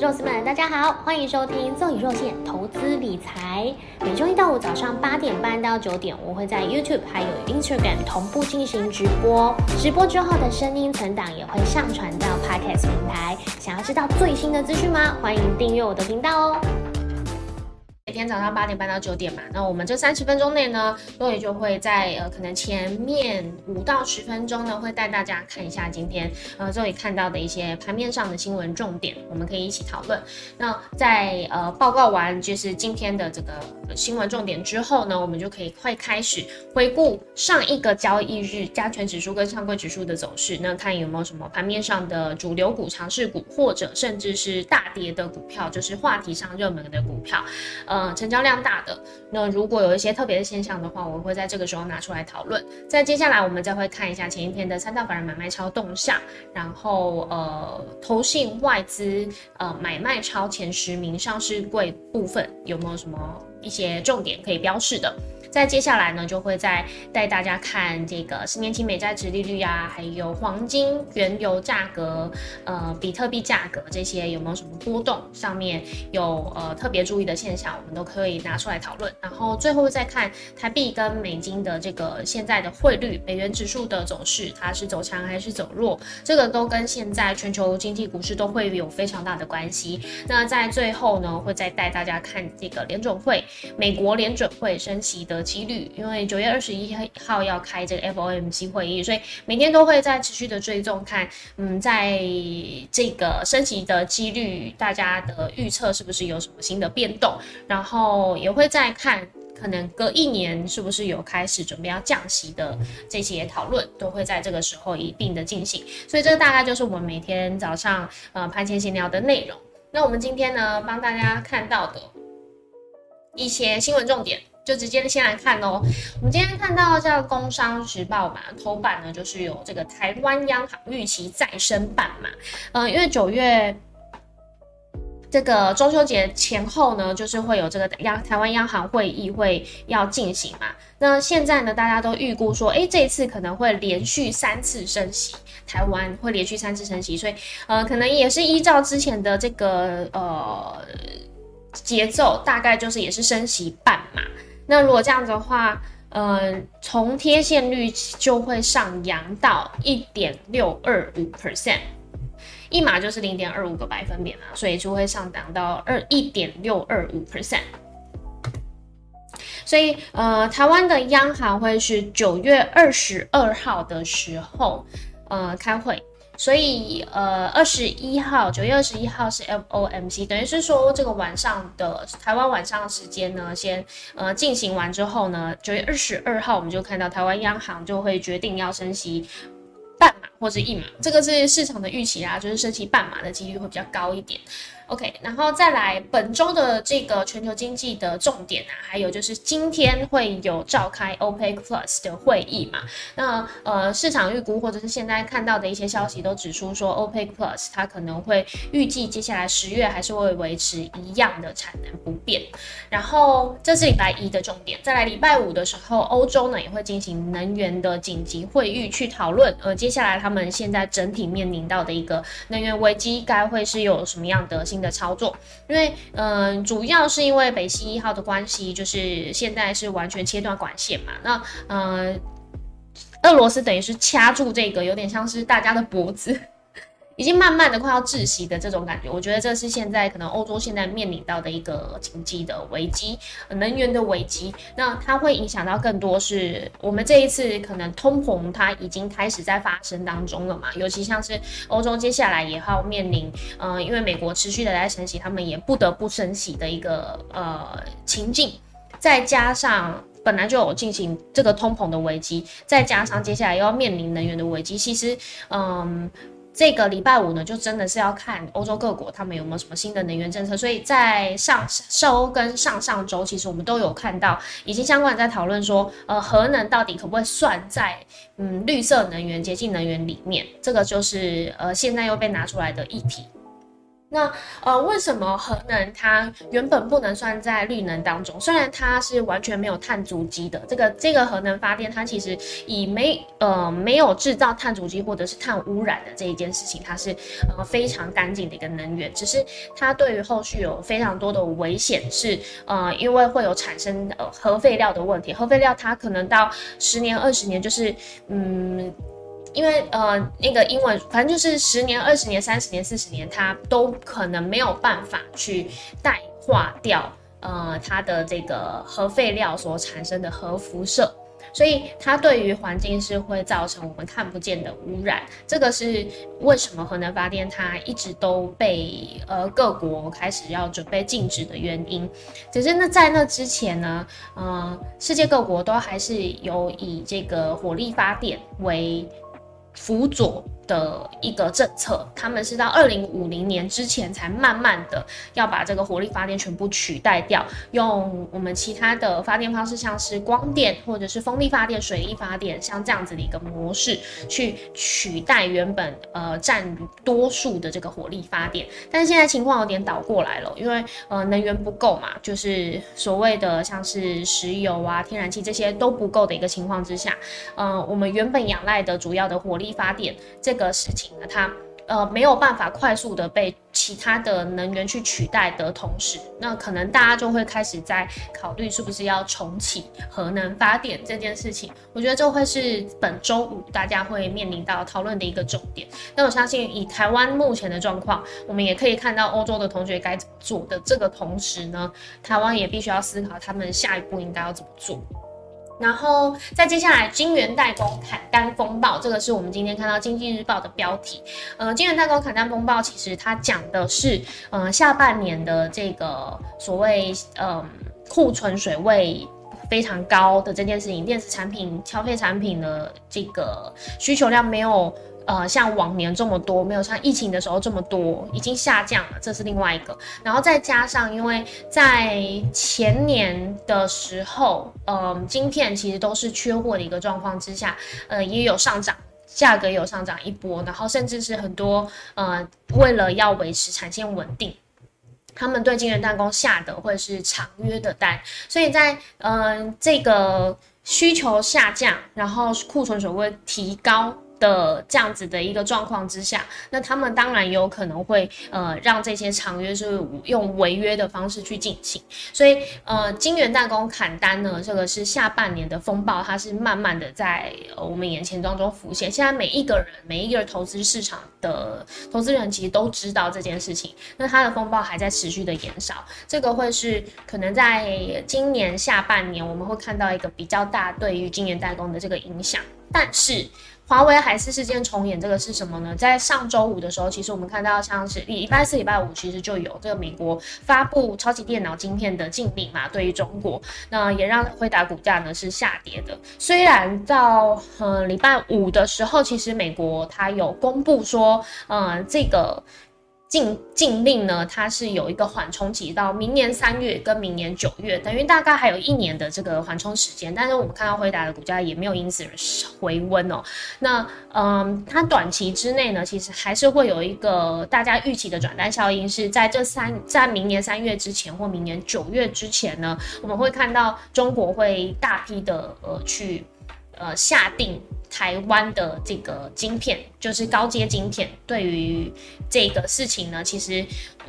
肉丝们，大家好，欢迎收听赠与肉馅投资理财。每周一到五早上八点半到九点，我会在 YouTube 还有 Instagram 同步进行直播。直播之后的声音存档也会上传到 Podcast 平台。想要知道最新的资讯吗？欢迎订阅我的频道哦。每天早上八点半到九点嘛，那我们这三十分钟内呢，洛宇就会在呃可能前面五到十分钟呢，会带大家看一下今天呃这里看到的一些盘面上的新闻重点，我们可以一起讨论。那在呃报告完就是今天的这个新闻重点之后呢，我们就可以快开始回顾上一个交易日加权指数跟上柜指数的走势，那看有没有什么盘面上的主流股、强势股，或者甚至是大跌的股票，就是话题上热门的股票。呃成交量大的，那如果有一些特别的现象的话，我会在这个时候拿出来讨论。在接下来，我们再会看一下前一天的三大法人买卖超动向，然后呃，投信外资呃买卖超前十名上市柜部分有没有什么一些重点可以标示的。在接下来呢，就会再带大家看这个十年期美债值利率啊，还有黄金、原油价格、呃，比特币价格这些有没有什么波动？上面有呃特别注意的现象，我们都可以拿出来讨论。然后最后再看台币跟美金的这个现在的汇率、美元指数的走势，它是走强还是走弱？这个都跟现在全球经济股市都会有非常大的关系。那在最后呢，会再带大家看这个联准会，美国联准会升息的。几率，因为九月二十一号要开这个 FOMC 会议，所以每天都会在持续的追踪看，嗯，在这个升级的几率，大家的预测是不是有什么新的变动？然后也会再看，可能隔一年是不是有开始准备要降息的这些讨论，都会在这个时候一并的进行。所以这个大概就是我们每天早上呃盘前闲聊的内容。那我们今天呢，帮大家看到的一些新闻重点。就直接先来看哦，我们今天看到叫《工商时报》嘛，头版呢就是有这个台湾央行预期再升半嘛，嗯，因为九月这个中秋节前后呢，就是会有这个央台湾央行会议会要进行嘛，那现在呢，大家都预估说，哎，这一次可能会连续三次升息，台湾会连续三次升息，所以呃，可能也是依照之前的这个呃节奏，大概就是也是升息半嘛。那如果这样子的话，呃，从贴现率就会上扬到一点六二五 percent，一码就是零点二五个百分点嘛，所以就会上涨到二一点六二五 percent。所以，呃，台湾的央行会是九月二十二号的时候，呃，开会。所以，呃，二十一号，九月二十一号是 FOMC，等于是说这个晚上的台湾晚上的时间呢，先呃进行完之后呢，九月二十二号我们就看到台湾央行就会决定要升息半码或者一码，这个是市场的预期啊，就是升息半码的几率会比较高一点。OK，然后再来本周的这个全球经济的重点啊，还有就是今天会有召开 OPEC Plus 的会议嘛？那呃，市场预估或者是现在看到的一些消息都指出说，OPEC Plus 它可能会预计接下来十月还是会维持一样的产能不变。然后这是礼拜一的重点，再来礼拜五的时候，欧洲呢也会进行能源的紧急会议去讨论，呃，接下来他们现在整体面临到的一个能源危机，该会是有什么样的？新的操作，因为嗯，主要是因为北溪一号的关系，就是现在是完全切断管线嘛。那嗯，俄罗斯等于是掐住这个，有点像是大家的脖子。已经慢慢的快要窒息的这种感觉，我觉得这是现在可能欧洲现在面临到的一个经济的危机，能源的危机。那它会影响到更多是我们这一次可能通膨它已经开始在发生当中了嘛？尤其像是欧洲接下来也要面临，嗯，因为美国持续的在升息，他们也不得不升息的一个呃情境，再加上本来就有进行这个通膨的危机，再加上接下来又要面临能源的危机，其实嗯。这个礼拜五呢，就真的是要看欧洲各国他们有没有什么新的能源政策。所以在上周跟上上周，其实我们都有看到，已经相关在讨论说，呃，核能到底可不可以算在嗯绿色能源、洁净能源里面？这个就是呃现在又被拿出来的议题。那呃，为什么核能它原本不能算在绿能当中？虽然它是完全没有碳足迹的，这个这个核能发电，它其实以没呃没有制造碳足迹或者是碳污染的这一件事情，它是呃非常干净的一个能源。只是它对于后续有非常多的危险，是呃因为会有产生呃核废料的问题。核废料它可能到十年、二十年，就是嗯。因为呃，那个英文反正就是十年、二十年、三十年、四十年，它都可能没有办法去淡化掉呃它的这个核废料所产生的核辐射，所以它对于环境是会造成我们看不见的污染。这个是为什么核能发电它一直都被呃各国开始要准备禁止的原因。只是那在那之前呢，呃，世界各国都还是有以这个火力发电为辅佐的一个政策，他们是到二零五零年之前才慢慢的要把这个火力发电全部取代掉，用我们其他的发电方式，像是光电或者是风力发电、水力发电，像这样子的一个模式去取代原本呃占多数的这个火力发电。但是现在情况有点倒过来了，因为呃能源不够嘛，就是所谓的像是石油啊、天然气这些都不够的一个情况之下，呃我们原本仰赖的主要的火力发电这这个事情呢，它呃没有办法快速的被其他的能源去取代的同时，那可能大家就会开始在考虑是不是要重启核能发电这件事情。我觉得这会是本周五大家会面临到讨论的一个重点。那我相信以台湾目前的状况，我们也可以看到欧洲的同学该怎么做的这个同时呢，台湾也必须要思考他们下一步应该要怎么做。然后再接下来，金源代工砍单风暴，这个是我们今天看到经济日报的标题。呃，金源代工砍单风暴，其实它讲的是，呃，下半年的这个所谓，嗯，库存水位非常高的这件事情，电子产品、消费产品的这个需求量没有。呃，像往年这么多，没有像疫情的时候这么多，已经下降了，这是另外一个。然后再加上，因为在前年的时候，嗯，晶片其实都是缺货的一个状况之下，呃，也有上涨，价格有上涨一波，然后甚至是很多呃，为了要维持产线稳定，他们对晶圆代工下的会是长约的单，所以在嗯这个需求下降，然后库存水位提高。的这样子的一个状况之下，那他们当然有可能会呃让这些长约是用违约的方式去进行，所以呃金元代工砍单呢，这个是下半年的风暴，它是慢慢的在我们眼前当中浮现。现在每一个人每一个投资市场的投资人其实都知道这件事情，那它的风暴还在持续的延少，这个会是可能在今年下半年我们会看到一个比较大对于金元代工的这个影响，但是。华为海思事件重演，这个是什么呢？在上周五的时候，其实我们看到像是礼拜四、礼拜五，其实就有这个美国发布超级电脑晶片的禁令嘛，对于中国，那也让辉达股价呢是下跌的。虽然到呃礼拜五的时候，其实美国它有公布说，嗯这个。禁禁令呢，它是有一个缓冲期，到明年三月跟明年九月，等于大概还有一年的这个缓冲时间。但是我们看到辉达的股价也没有因此回温哦。那嗯，它短期之内呢，其实还是会有一个大家预期的转单效应，是在这三在明年三月之前或明年九月之前呢，我们会看到中国会大批的呃去呃下定。台湾的这个晶片就是高阶晶片，对于这个事情呢，其实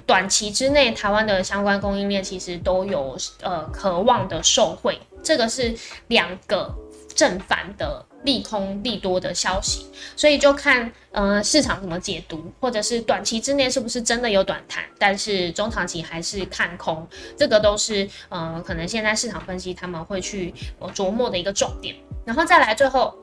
短期之内台湾的相关供应链其实都有呃渴望的受惠，这个是两个正反的利空利多的消息，所以就看呃市场怎么解读，或者是短期之内是不是真的有短弹，但是中长期还是看空，这个都是呃可能现在市场分析他们会去琢磨的一个重点，然后再来最后。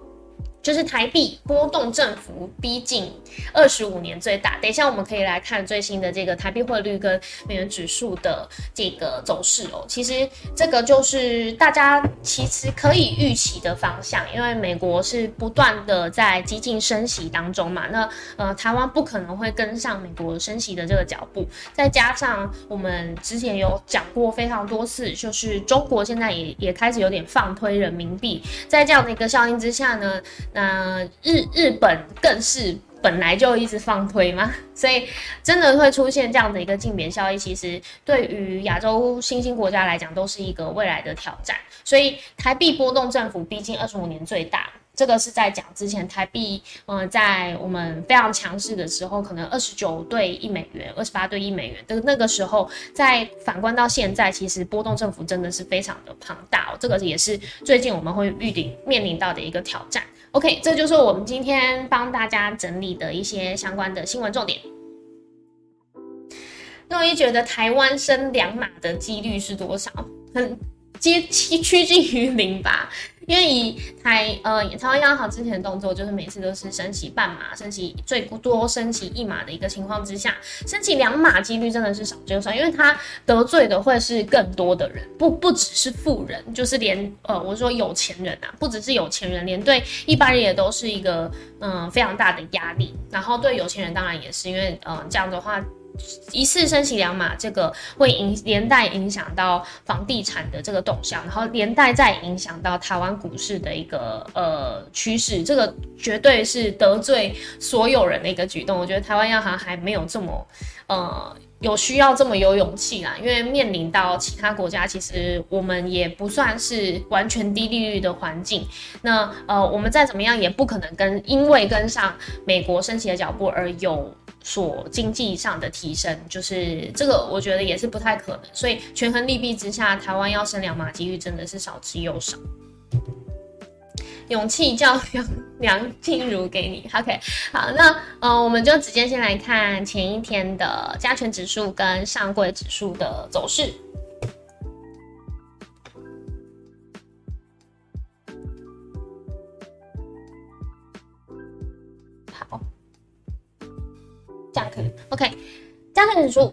就是台币波动振幅逼近二十五年最大。等一下我们可以来看最新的这个台币汇率跟美元指数的这个走势哦。其实这个就是大家其实可以预期的方向，因为美国是不断的在激进升息当中嘛。那呃台湾不可能会跟上美国升息的这个脚步，再加上我们之前有讲过非常多次，就是中国现在也也开始有点放推人民币，在这样的一个效应之下呢。那日日本更是本来就一直放推嘛，所以真的会出现这样的一个竞贬效益，其实对于亚洲新兴国家来讲都是一个未来的挑战。所以台币波动政府毕竟二十五年最大。这个是在讲之前台币，嗯，在我们非常强势的时候，可能二十九对一美元，二十八对一美元的那个时候，在反观到现在，其实波动政府真的是非常的庞大哦。这个也是最近我们会预定面临到的一个挑战。OK，这就是我们今天帮大家整理的一些相关的新闻重点。那你觉得台湾升两码的几率是多少？很。接趋趋近于零吧，因为以台呃台湾央行之前的动作，就是每次都是升息半码，升息最多升息一码的一个情况之下，升息两码几率真的是少之又少，因为他得罪的会是更多的人，不不只是富人，就是连呃我说有钱人啊，不只是有钱人，连对一般人也都是一个嗯非常大的压力，然后对有钱人当然也是，因为呃这样的话。一次升息两码，这个会影连带影响到房地产的这个动向，然后连带再影响到台湾股市的一个呃趋势，这个绝对是得罪所有人的一个举动。我觉得台湾央行还没有这么呃有需要这么有勇气啦，因为面临到其他国家，其实我们也不算是完全低利率的环境。那呃我们再怎么样也不可能跟因为跟上美国升息的脚步而有。所经济上的提升，就是这个，我觉得也是不太可能。所以权衡利弊之下，台湾要升两码几率真的是少之又少。勇气叫梁梁静茹给你，OK。好，那呃，我们就直接先来看前一天的加权指数跟上柜指数的走势。好这样可以，OK。加权指数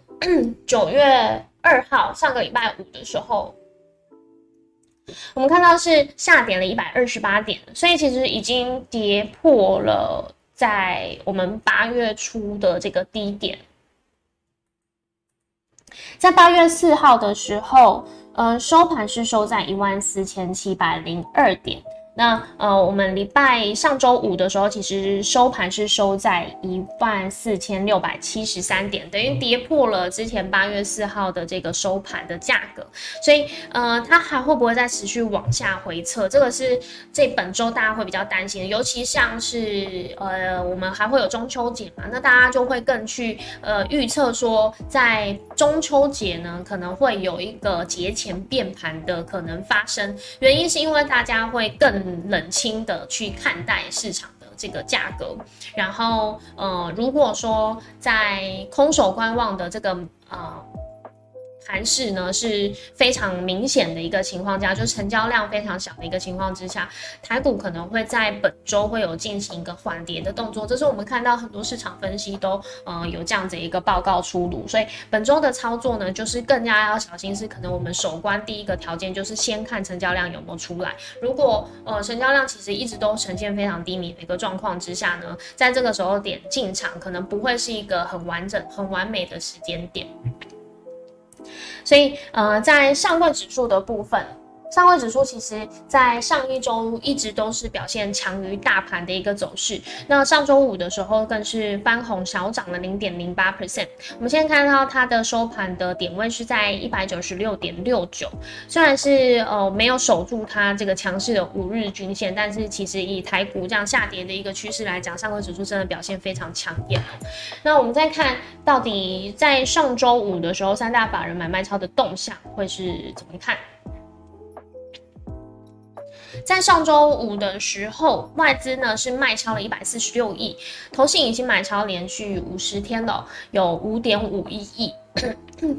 九月二号上个礼拜五的时候，我们看到是下跌了一百二十八点，所以其实已经跌破了在我们八月初的这个低点。在八月四号的时候，呃，收盘是收在一万四千七百零二点。那呃，我们礼拜上周五的时候，其实收盘是收在一万四千六百七十三点，等于跌破了之前八月四号的这个收盘的价格，所以呃，它还会不会再持续往下回撤？这个是这本周大家会比较担心的，尤其像是呃，我们还会有中秋节嘛，那大家就会更去呃预测说，在中秋节呢，可能会有一个节前变盘的可能发生，原因是因为大家会更。冷清的去看待市场的这个价格，然后呃，如果说在空手观望的这个呃。盘势呢是非常明显的一个情况下，就成交量非常小的一个情况之下，台股可能会在本周会有进行一个缓跌的动作。这是我们看到很多市场分析都呃有这样子一个报告出炉，所以本周的操作呢，就是更加要小心，是可能我们首关第一个条件就是先看成交量有没有出来。如果呃成交量其实一直都呈现非常低迷的一个状况之下呢，在这个时候点进场，可能不会是一个很完整、很完美的时间点。所以，呃，在上证指数的部分。上柜指数其实，在上一周一直都是表现强于大盘的一个走势。那上周五的时候，更是翻红小涨了零点零八 percent。我们现在看到它的收盘的点位是在一百九十六点六九，虽然是呃没有守住它这个强势的五日均线，但是其实以台股这样下跌的一个趋势来讲，上柜指数真的表现非常强艳。那我们再看到底在上周五的时候，三大法人买卖超的动向会是怎么看？在上周五的时候，外资呢是卖超了一百四十六亿，投信已经买超连续五十天了，有五点五一亿。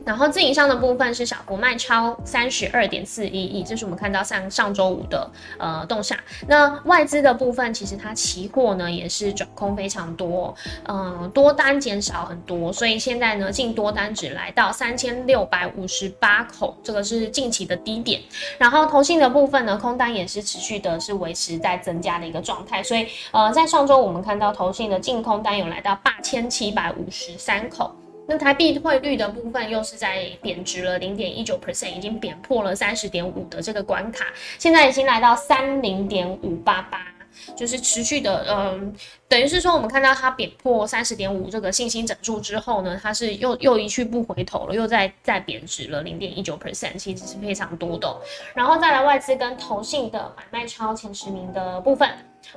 然后自营商的部分是小幅卖超三十二点四一亿，这是我们看到上上周五的呃动向。那外资的部分，其实它期货呢也是转空非常多，嗯，多单减少很多，所以现在呢净多单只来到三千六百五十八口，这个是近期的低点。然后投信的部分呢，空单也是持续的是维持在增加的一个状态，所以呃在上周我们看到投信的净空单有来到八千七百五十三口。那台币汇率的部分又是在贬值了零点一九 percent，已经贬破了三十点五的这个关卡，现在已经来到三零点五八八就是持续的，嗯，等于是说我们看到它贬破三十点五这个信心整数之后呢，它是又又一去不回头了，又在再贬值了零点一九 percent，其实是非常多的。然后再来外资跟投信的买卖超前十名的部分，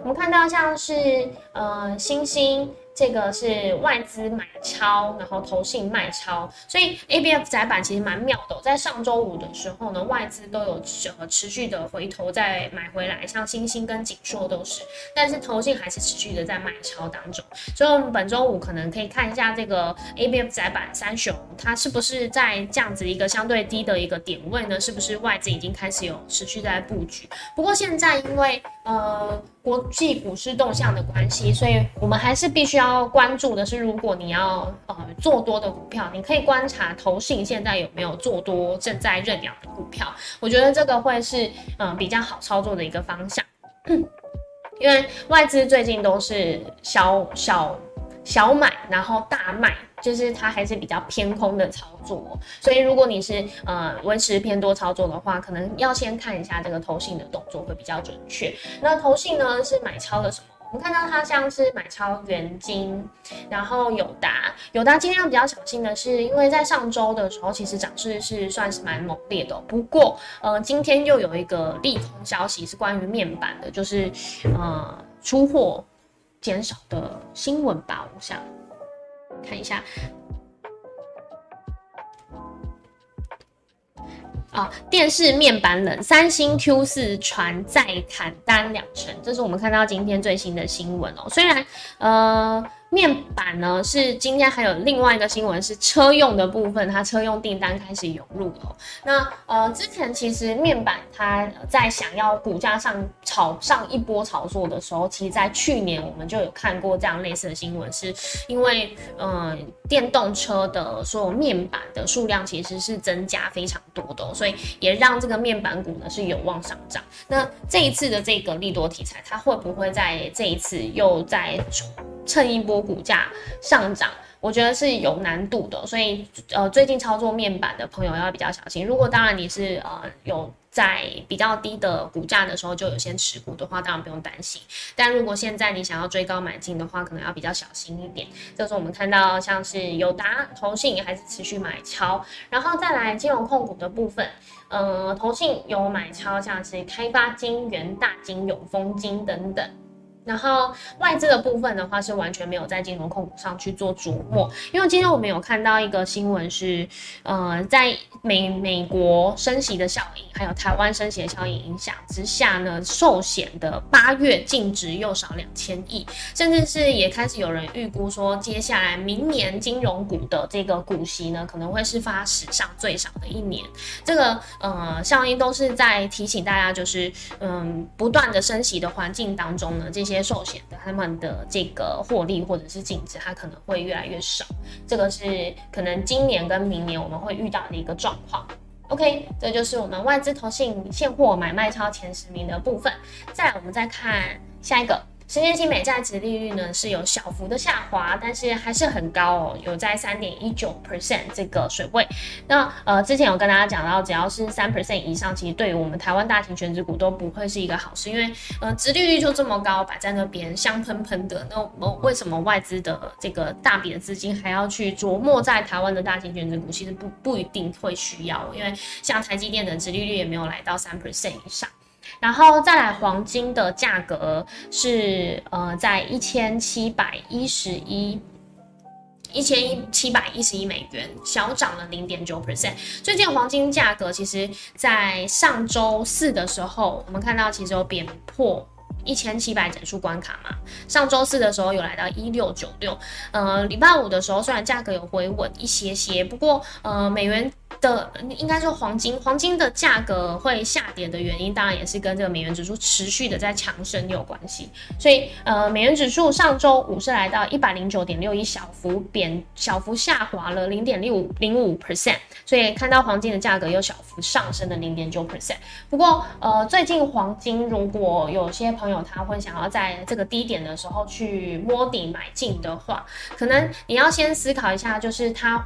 我们看到像是呃星星。这个是外资买超，然后投信卖超，所以 A B F 窄板其实蛮妙的。在上周五的时候呢，外资都有呃持续的回头再买回来，像星星跟锦硕都是，但是投信还是持续的在买超当中。所以，我们本周五可能可以看一下这个 A B F 窄板三雄，它是不是在这样子一个相对低的一个点位呢？是不是外资已经开始有持续在布局？不过现在因为呃。国际股市动向的关系，所以我们还是必须要关注的是，如果你要呃做多的股票，你可以观察投信现在有没有做多正在认养的股票，我觉得这个会是嗯比较好操作的一个方向，因为外资最近都是小小小买，然后大卖。就是它还是比较偏空的操作，所以如果你是呃维持偏多操作的话，可能要先看一下这个投信的动作会比较准确。那投信呢是买超了什么？我们看到它像是买超元金，然后友达，友达今天要比较小心的是，因为在上周的时候其实涨势是算是蛮猛烈的，不过呃今天又有一个利空消息是关于面板的，就是呃出货减少的新闻吧，我想。看一下啊，电视面板冷，三星 Q 四船再砍单两成，这是我们看到今天最新的新闻哦。虽然呃。面板呢是今天还有另外一个新闻是车用的部分，它车用订单开始涌入了。那呃之前其实面板它在想要股价上炒上一波炒作的时候，其实在去年我们就有看过这样类似的新闻，是因为呃电动车的所有面板的数量其实是增加非常多的，所以也让这个面板股呢是有望上涨。那这一次的这个利多题材，它会不会在这一次又在？蹭一波股价上涨，我觉得是有难度的，所以呃，最近操作面板的朋友要比较小心。如果当然你是呃有在比较低的股价的时候就有先持股的话，当然不用担心。但如果现在你想要追高买进的话，可能要比较小心一点。这是我们看到像是友达、投信还是持续买超，然后再来金融控股的部分，呃，投信有买超，像是开发金、元大金、永丰金等等。然后外资的部分的话是完全没有在金融控股上去做琢磨，因为今天我们有看到一个新闻是，呃，在美美国升息的效应，还有台湾升息的效应影响之下呢，寿险的八月净值又少两千亿，甚至是也开始有人预估说，接下来明年金融股的这个股息呢，可能会是发史上最少的一年。这个呃效应都是在提醒大家，就是嗯，不断的升息的环境当中呢，这些。接受险的他们的这个获利或者是净值，它可能会越来越少。这个是可能今年跟明年我们会遇到的一个状况。OK，这就是我们外资投信现货买卖超前十名的部分。再我们再看下一个。十年期美债值利率呢是有小幅的下滑，但是还是很高哦，有在三点一九 percent 这个水位。那呃，之前有跟大家讲到，只要是三 percent 以上，其实对于我们台湾大型全职股都不会是一个好事，因为呃，值利率就这么高，摆在那边香喷喷的。那我为什么外资的这个大笔的资金还要去琢磨在台湾的大型全职股？其实不不一定会需要，因为像台积电的值利率也没有来到三 percent 以上。然后再来，黄金的价格是呃，在一千七百一十一，一千一七百一十一美元，小涨了零点九 percent。最近黄金价格其实，在上周四的时候，我们看到其实有贬破一千七百整数关卡嘛。上周四的时候有来到一六九六，呃，礼拜五的时候虽然价格有回稳一些些，不过呃，美元。的应该说黄金，黄金的价格会下跌的原因，当然也是跟这个美元指数持续的在强升有关系。所以，呃，美元指数上周五是来到一百零九点六一，小幅贬，小幅下滑了零点六五零五 percent。所以看到黄金的价格有小幅上升的零点九 percent。不过，呃，最近黄金如果有些朋友他会想要在这个低点的时候去摸底买进的话，可能你要先思考一下，就是它。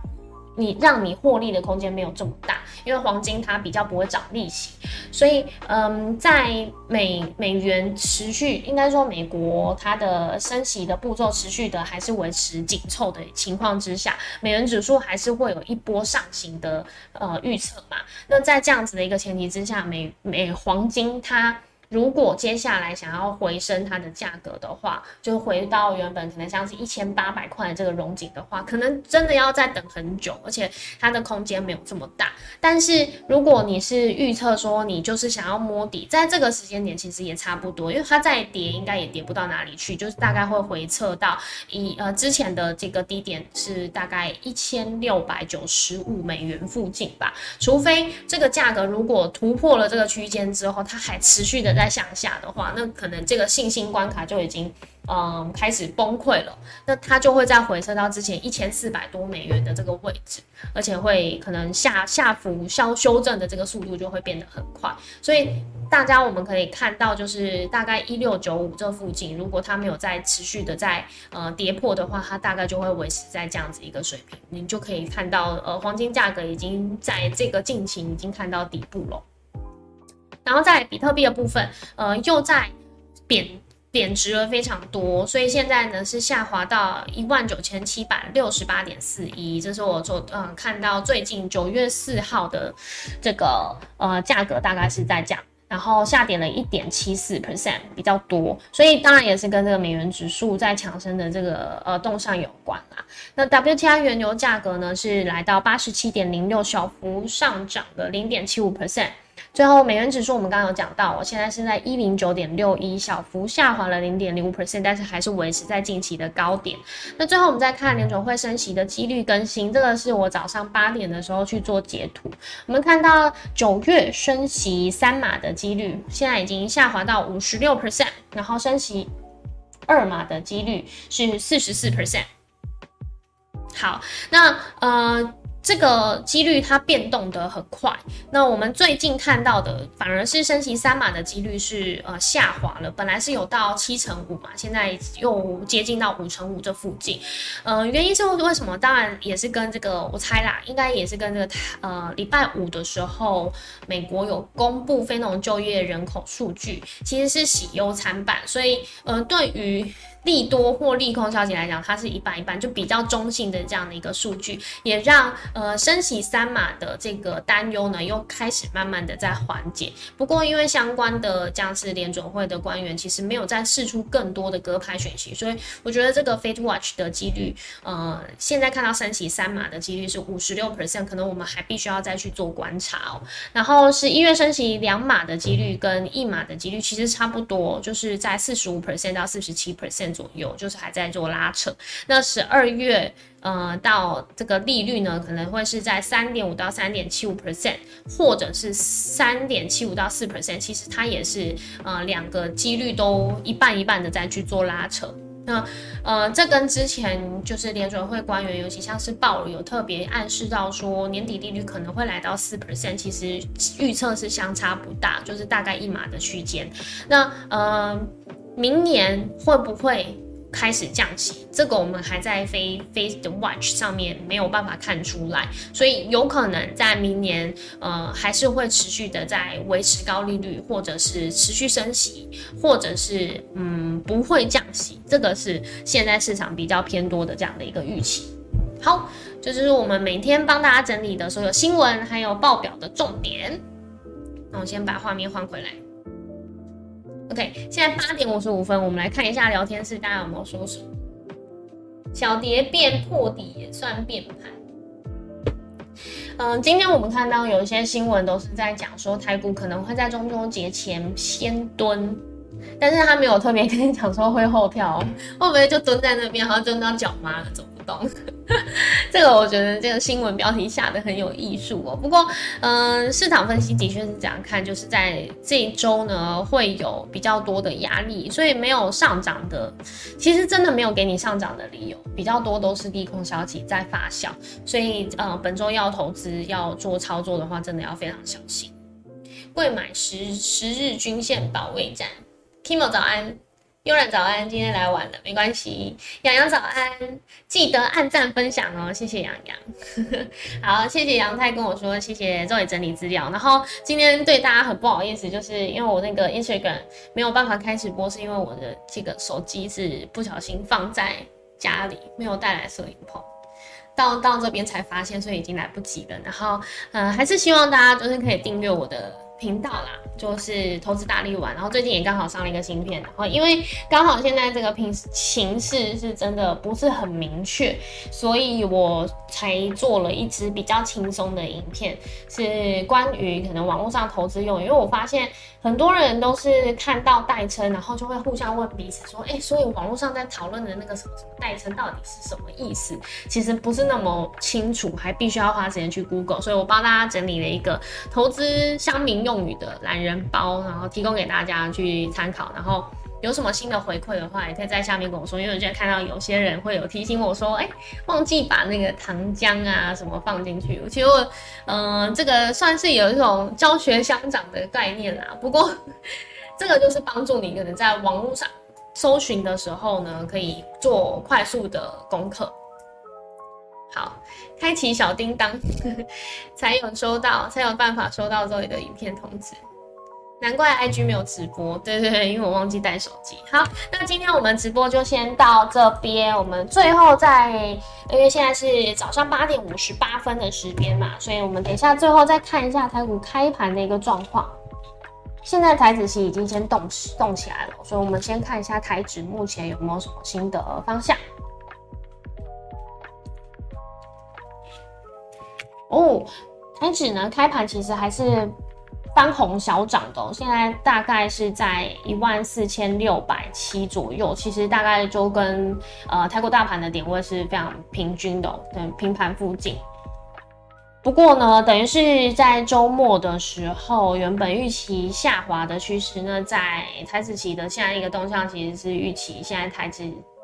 你让你获利的空间没有这么大，因为黄金它比较不会涨利息，所以嗯，在美美元持续应该说美国它的升息的步骤持续的还是维持紧凑的情况之下，美元指数还是会有一波上行的呃预测嘛。那在这样子的一个前提之下，美美黄金它。如果接下来想要回升它的价格的话，就回到原本可能像是一千八百块的这个熔井的话，可能真的要再等很久，而且它的空间没有这么大。但是如果你是预测说你就是想要摸底，在这个时间点其实也差不多，因为它再跌应该也跌不到哪里去，就是大概会回撤到一呃之前的这个低点是大概一千六百九十五美元附近吧。除非这个价格如果突破了这个区间之后，它还持续的。在向下的话，那可能这个信心关卡就已经嗯开始崩溃了，那它就会再回撤到之前一千四百多美元的这个位置，而且会可能下下浮消修正的这个速度就会变得很快，所以大家我们可以看到，就是大概一六九五这附近，如果它没有再持续的在呃跌破的话，它大概就会维持在这样子一个水平，你就可以看到呃黄金价格已经在这个近期已经看到底部了。然后在比特币的部分，呃，又在贬贬值了非常多，所以现在呢是下滑到一万九千七百六十八点四一，这是我做嗯看到最近九月四号的这个呃价格大概是在这样，然后下跌了一点七四 percent 比较多，所以当然也是跟这个美元指数在强升的这个呃动向有关啦。那 WTI 原油价格呢是来到八十七点零六，小幅上涨了零点七五 percent。最后，美元指数我们刚刚有讲到，我现在是在一零九点六一，小幅下滑了零点零五 percent，但是还是维持在近期的高点。那最后我们再看联总会升息的几率更新，这个是我早上八点的时候去做截图。我们看到九月升息三码的几率现在已经下滑到五十六 percent，然后升息二码的几率是四十四 percent。好，那呃。这个几率它变动得很快，那我们最近看到的反而是升息三码的几率是呃下滑了，本来是有到七成五嘛，现在又接近到五成五这附近，呃，原因是为什么？当然也是跟这个我猜啦，应该也是跟这个呃礼拜五的时候，美国有公布非农就业人口数据，其实是喜忧参半，所以呃对于。利多或利空消息来讲，它是一半一半，就比较中性的这样的一个数据，也让呃升息三码的这个担忧呢，又开始慢慢的在缓解。不过因为相关的将是联准会的官员其实没有再试出更多的鸽派讯息，所以我觉得这个 fate Watch 的几率，呃，现在看到升息三码的几率是五十六 percent，可能我们还必须要再去做观察哦。然后是一月升息两码的几率跟一码的几率其实差不多，就是在四十五 percent 到四十七 percent。左右就是还在做拉扯，那十二月呃到这个利率呢，可能会是在三点五到三点七五 percent，或者是三点七五到四 percent，其实它也是呃两个几率都一半一半的在去做拉扯。那呃这跟之前就是联准会官员，尤其像是鲍尔有特别暗示到说年底利率可能会来到四 percent，其实预测是相差不大，就是大概一码的区间。那呃。明年会不会开始降息？这个我们还在飞飞的 watch 上面没有办法看出来，所以有可能在明年，呃，还是会持续的在维持高利率，或者是持续升息，或者是嗯不会降息。这个是现在市场比较偏多的这样的一个预期。好，这就是我们每天帮大家整理的所有新闻还有报表的重点。那我先把画面换回来。OK，现在八点五十五分，我们来看一下聊天室，大家有没有说什么？小蝶变破底也算变盘。嗯，今天我们看到有一些新闻都是在讲说台股可能会在中秋节前先蹲，但是他没有特别跟你讲说会后跳，会不会就蹲在那边，然后蹲到脚麻了走不动？这个我觉得这个新闻标题下的很有艺术哦。不过，嗯，市场分析的确是这样看，就是在这一周呢会有比较多的压力，所以没有上涨的，其实真的没有给你上涨的理由，比较多都是利空消息在发酵。所以，呃，本周要投资要做操作的话，真的要非常小心。贵买十十日均线保卫战，Kimo 早安。悠然早安，今天来晚了，没关系。洋洋早安，记得按赞分享哦，谢谢洋洋。好，谢谢杨太跟我说，谢谢周伟整理资料。然后今天对大家很不好意思，就是因为我那个 Instagram 没有办法开直播，是因为我的这个手机是不小心放在家里，没有带来摄影棚，到到这边才发现，所以已经来不及了。然后，嗯，还是希望大家就是可以订阅我的。频道啦，就是投资大力丸，然后最近也刚好上了一个新片，然后因为刚好现在这个平形势是真的不是很明确，所以我才做了一支比较轻松的影片，是关于可能网络上投资用，因为我发现。很多人都是看到代称，然后就会互相问彼此说：“哎，所以网络上在讨论的那个什么什么代称到底是什么意思？”其实不是那么清楚，还必须要花时间去 Google。所以我帮大家整理了一个投资乡民用语的懒人包，然后提供给大家去参考。然后。有什么新的回馈的话，也可以在下面跟我说，因为我现在看到有些人会有提醒我说，哎，忘记把那个糖浆啊什么放进去。其实我，嗯，这个算是有一种教学相长的概念啦。不过，这个就是帮助你可能在网络上搜寻的时候呢，可以做快速的功课。好，开启小叮当，才有收到，才有办法收到这里的影片通知。难怪 IG 没有直播，对对对，因为我忘记带手机。好，那今天我们直播就先到这边，我们最后再，因为现在是早上八点五十八分的时间嘛，所以我们等一下最后再看一下台股开盘的一个状况。现在台子期已经先动动起来了，所以我们先看一下台指目前有没有什么新的方向。哦，台指呢开盘其实还是。翻红小涨的，现在大概是在一万四千六百七左右，其实大概就跟呃泰国大盘的点位是非常平均的，等平盘附近。不过呢，等于是在周末的时候，原本预期下滑的趋势呢，在台子期的下一个动向，其实是预期现在台子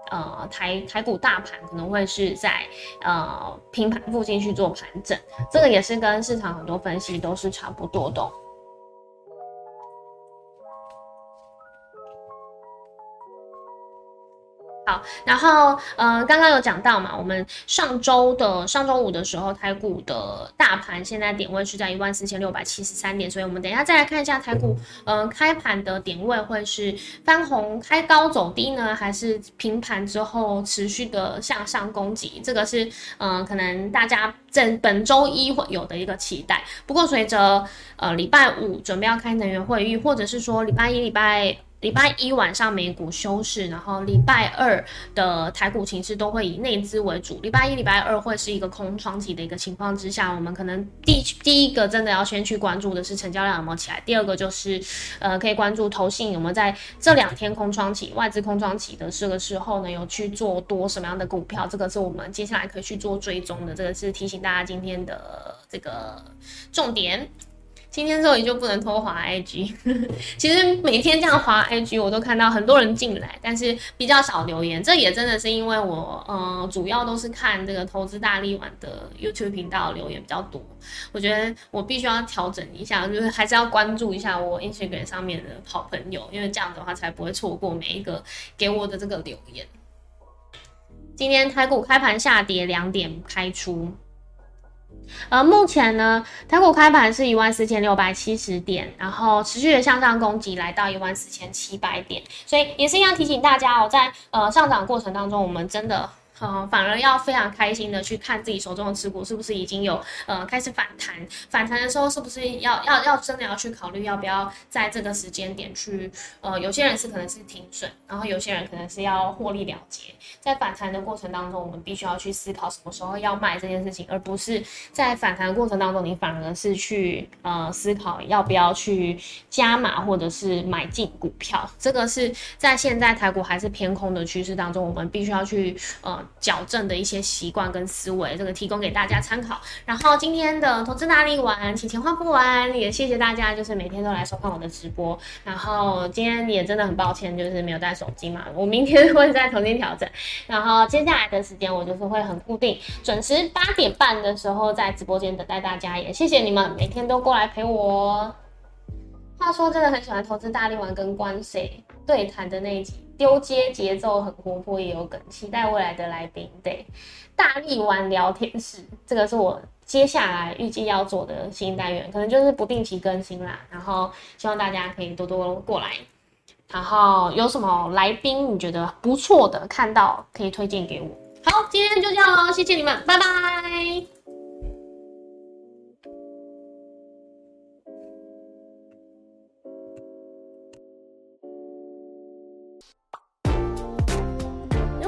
呃台台股大盘可能会是在呃平盘附近去做盘整，这个也是跟市场很多分析都是差不多的。好，然后呃，刚刚有讲到嘛，我们上周的上周五的时候，台股的大盘现在点位是在一万四千六百七十三点，所以我们等一下再来看一下台股，呃，开盘的点位会是翻红开高走低呢，还是平盘之后持续的向上攻击？这个是嗯，可能大家在本周一会有的一个期待。不过随着呃礼拜五准备要开能源会议，或者是说礼拜一礼拜。礼拜一晚上美股休市，然后礼拜二的台股情势都会以内资为主。礼拜一、礼拜二会是一个空窗期的一个情况之下，我们可能第第一个真的要先去关注的是成交量有没有起来，第二个就是呃可以关注投信有没有在这两天空窗期、外资空窗期的这个时候呢有去做多什么样的股票，这个是我们接下来可以去做追踪的。这个是提醒大家今天的这个重点。今天之后你就不能偷滑 IG，其实每天这样滑 IG，我都看到很多人进来，但是比较少留言。这也真的是因为我，呃，主要都是看这个投资大力丸的 YouTube 频道留言比较多。我觉得我必须要调整一下，就是还是要关注一下我 Instagram 上面的好朋友，因为这样的话才不会错过每一个给我的这个留言。今天台股开盘下跌两点开出。呃，目前呢，台股开盘是一万四千六百七十点，然后持续的向上攻击，来到一万四千七百点，所以也是要提醒大家哦，在呃上涨过程当中，我们真的。呃，反而要非常开心的去看自己手中的持股是不是已经有呃开始反弹，反弹的时候是不是要要要真的要去考虑要不要在这个时间点去呃，有些人是可能是停损，然后有些人可能是要获利了结，在反弹的过程当中，我们必须要去思考什么时候要卖这件事情，而不是在反弹的过程当中，你反而是去呃思考要不要去加码或者是买进股票，这个是在现在台股还是偏空的趋势当中，我们必须要去呃。矫正的一些习惯跟思维，这个提供给大家参考。然后今天的投资哪里玩，请钱花不完，也谢谢大家，就是每天都来收看我的直播。然后今天也真的很抱歉，就是没有带手机嘛，我明天会再重新调整。然后接下来的时间，我就是会很固定，准时八点半的时候在直播间等待大家。也谢谢你们每天都过来陪我。话说真的很喜欢投资大力丸跟关谁对谈的那一集。丢接节奏很活泼，也有梗，期待未来的来宾。对，大力玩聊天室，这个是我接下来预计要做的新单元，可能就是不定期更新啦。然后希望大家可以多多过来。然后有什么来宾你觉得不错的，看到可以推荐给我。好，今天就这样喽，谢谢你们，拜拜。